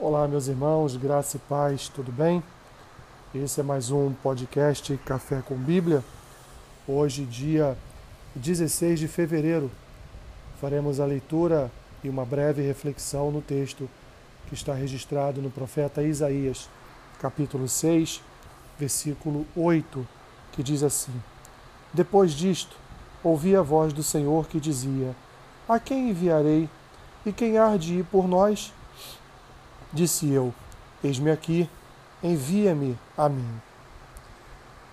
Olá, meus irmãos, graça e paz, tudo bem? Esse é mais um podcast Café com Bíblia. Hoje, dia 16 de fevereiro, faremos a leitura e uma breve reflexão no texto que está registrado no profeta Isaías, capítulo 6, versículo 8, que diz assim: Depois disto, ouvi a voz do Senhor que dizia: A quem enviarei? E quem há de ir por nós? Disse eu: Eis-me aqui, envia-me a mim.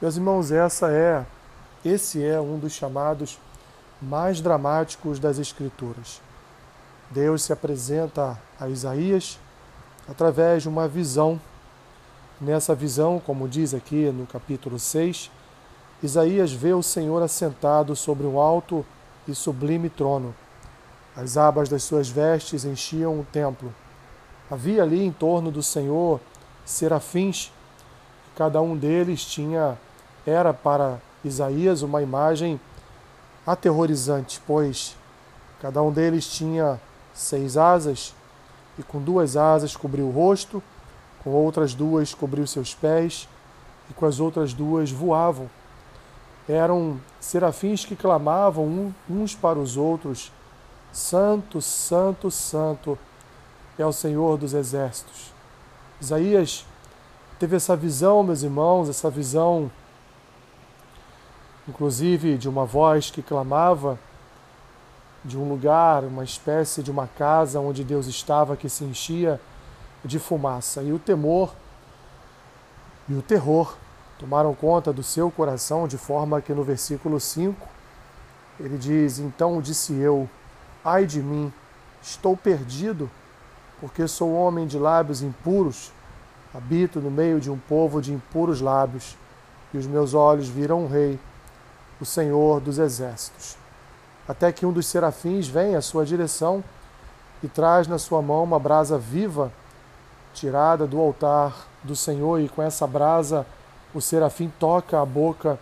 Meus irmãos, essa é, esse é um dos chamados mais dramáticos das Escrituras. Deus se apresenta a Isaías através de uma visão. Nessa visão, como diz aqui no capítulo 6, Isaías vê o Senhor assentado sobre um alto e sublime trono. As abas das suas vestes enchiam o templo Havia ali em torno do Senhor serafins, cada um deles tinha era para Isaías uma imagem aterrorizante, pois cada um deles tinha seis asas e com duas asas cobriu o rosto, com outras duas cobriu seus pés e com as outras duas voavam. Eram serafins que clamavam uns para os outros: Santo, Santo, Santo é o Senhor dos exércitos. Isaías teve essa visão, meus irmãos, essa visão, inclusive de uma voz que clamava de um lugar, uma espécie de uma casa onde Deus estava que se enchia de fumaça. E o temor e o terror tomaram conta do seu coração, de forma que no versículo 5 ele diz: Então disse eu, ai de mim, estou perdido porque sou homem de lábios impuros, habito no meio de um povo de impuros lábios, e os meus olhos viram o Rei, o Senhor dos Exércitos. Até que um dos serafins vem à sua direção e traz na sua mão uma brasa viva, tirada do altar do Senhor, e com essa brasa o serafim toca a boca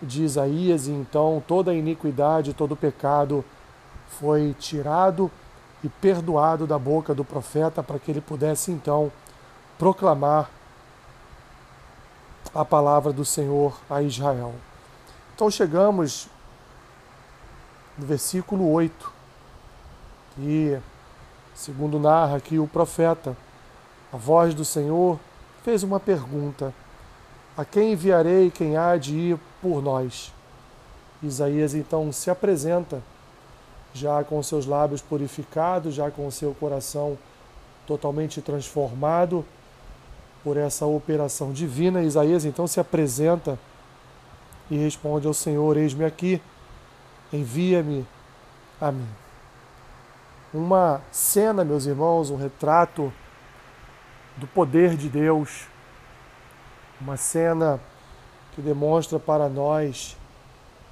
de Isaías, e então toda a iniquidade, todo o pecado foi tirado e perdoado da boca do profeta para que ele pudesse então proclamar a palavra do Senhor a Israel. Então chegamos no versículo 8, e segundo narra aqui o profeta, a voz do Senhor fez uma pergunta: A quem enviarei quem há de ir por nós? Isaías então se apresenta já com seus lábios purificados, já com seu coração totalmente transformado por essa operação divina. Isaías então se apresenta e responde ao Senhor: Eis-me aqui, envia-me a mim. Uma cena, meus irmãos, um retrato do poder de Deus, uma cena que demonstra para nós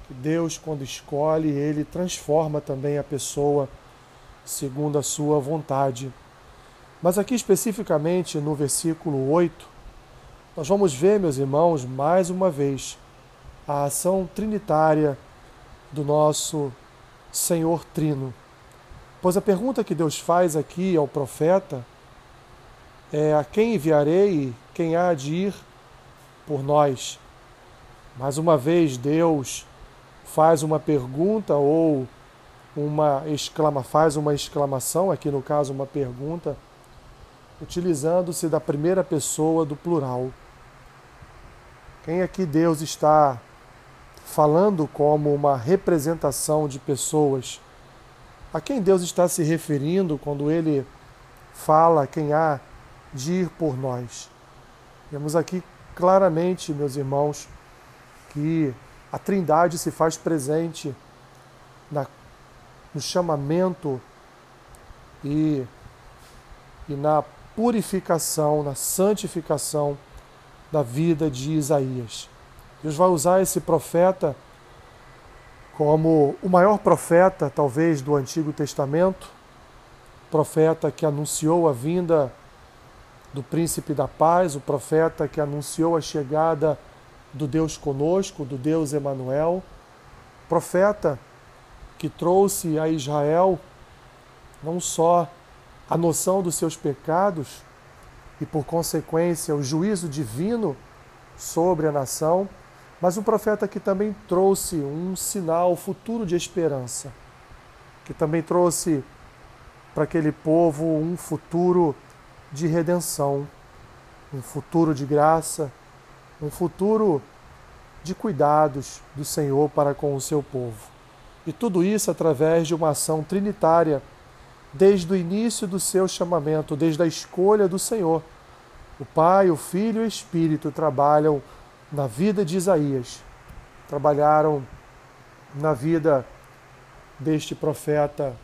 Deus, quando escolhe, ele transforma também a pessoa segundo a sua vontade. Mas aqui especificamente no versículo 8, nós vamos ver, meus irmãos, mais uma vez, a ação trinitária do nosso Senhor Trino. Pois a pergunta que Deus faz aqui ao profeta é: a quem enviarei, quem há de ir por nós? Mais uma vez, Deus faz uma pergunta ou uma exclama, faz uma exclamação, aqui no caso uma pergunta, utilizando-se da primeira pessoa do plural. Quem aqui Deus está falando como uma representação de pessoas? A quem Deus está se referindo quando ele fala quem há de ir por nós? Vemos aqui claramente, meus irmãos, que a Trindade se faz presente na, no chamamento e, e na purificação, na santificação da vida de Isaías. Deus vai usar esse profeta como o maior profeta, talvez, do Antigo Testamento, profeta que anunciou a vinda do príncipe da paz, o profeta que anunciou a chegada do Deus conosco, do Deus Emanuel, profeta que trouxe a Israel não só a noção dos seus pecados, e, por consequência, o juízo divino sobre a nação, mas um profeta que também trouxe um sinal futuro de esperança, que também trouxe para aquele povo um futuro de redenção, um futuro de graça, um futuro de cuidados do Senhor para com o seu povo. E tudo isso através de uma ação trinitária desde o início do seu chamamento, desde a escolha do Senhor. O Pai, o Filho e o Espírito trabalham na vida de Isaías, trabalharam na vida deste profeta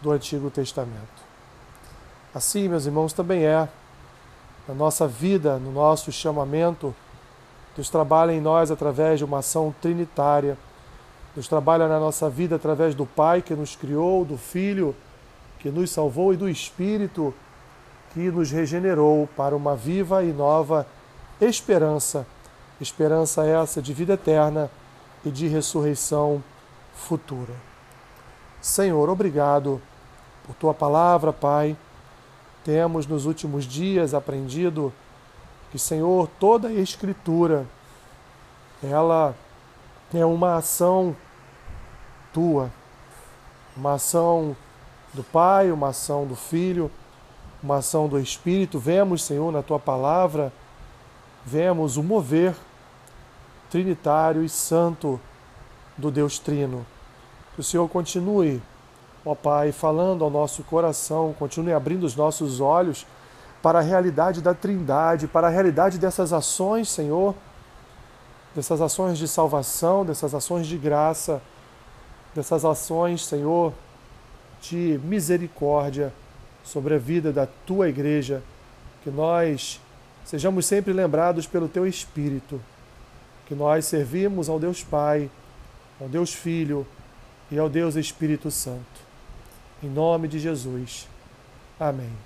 do Antigo Testamento. Assim, meus irmãos, também é na nossa vida, no nosso chamamento. Deus trabalha em nós através de uma ação trinitária. Deus trabalha na nossa vida através do Pai que nos criou, do Filho que nos salvou e do Espírito que nos regenerou para uma viva e nova esperança. Esperança essa de vida eterna e de ressurreição futura. Senhor, obrigado por tua palavra, Pai. Temos nos últimos dias aprendido que, Senhor, toda a Escritura, ela é uma ação tua, uma ação do Pai, uma ação do Filho, uma ação do Espírito. Vemos, Senhor, na tua palavra, vemos o mover trinitário e santo do Deus Trino. Que o Senhor continue, ó Pai, falando ao nosso coração, continue abrindo os nossos olhos para a realidade da Trindade, para a realidade dessas ações, Senhor, dessas ações de salvação, dessas ações de graça, dessas ações, Senhor, de misericórdia sobre a vida da tua igreja, que nós sejamos sempre lembrados pelo teu Espírito, que nós servimos ao Deus Pai, ao Deus Filho e ao Deus Espírito Santo. Em nome de Jesus. Amém.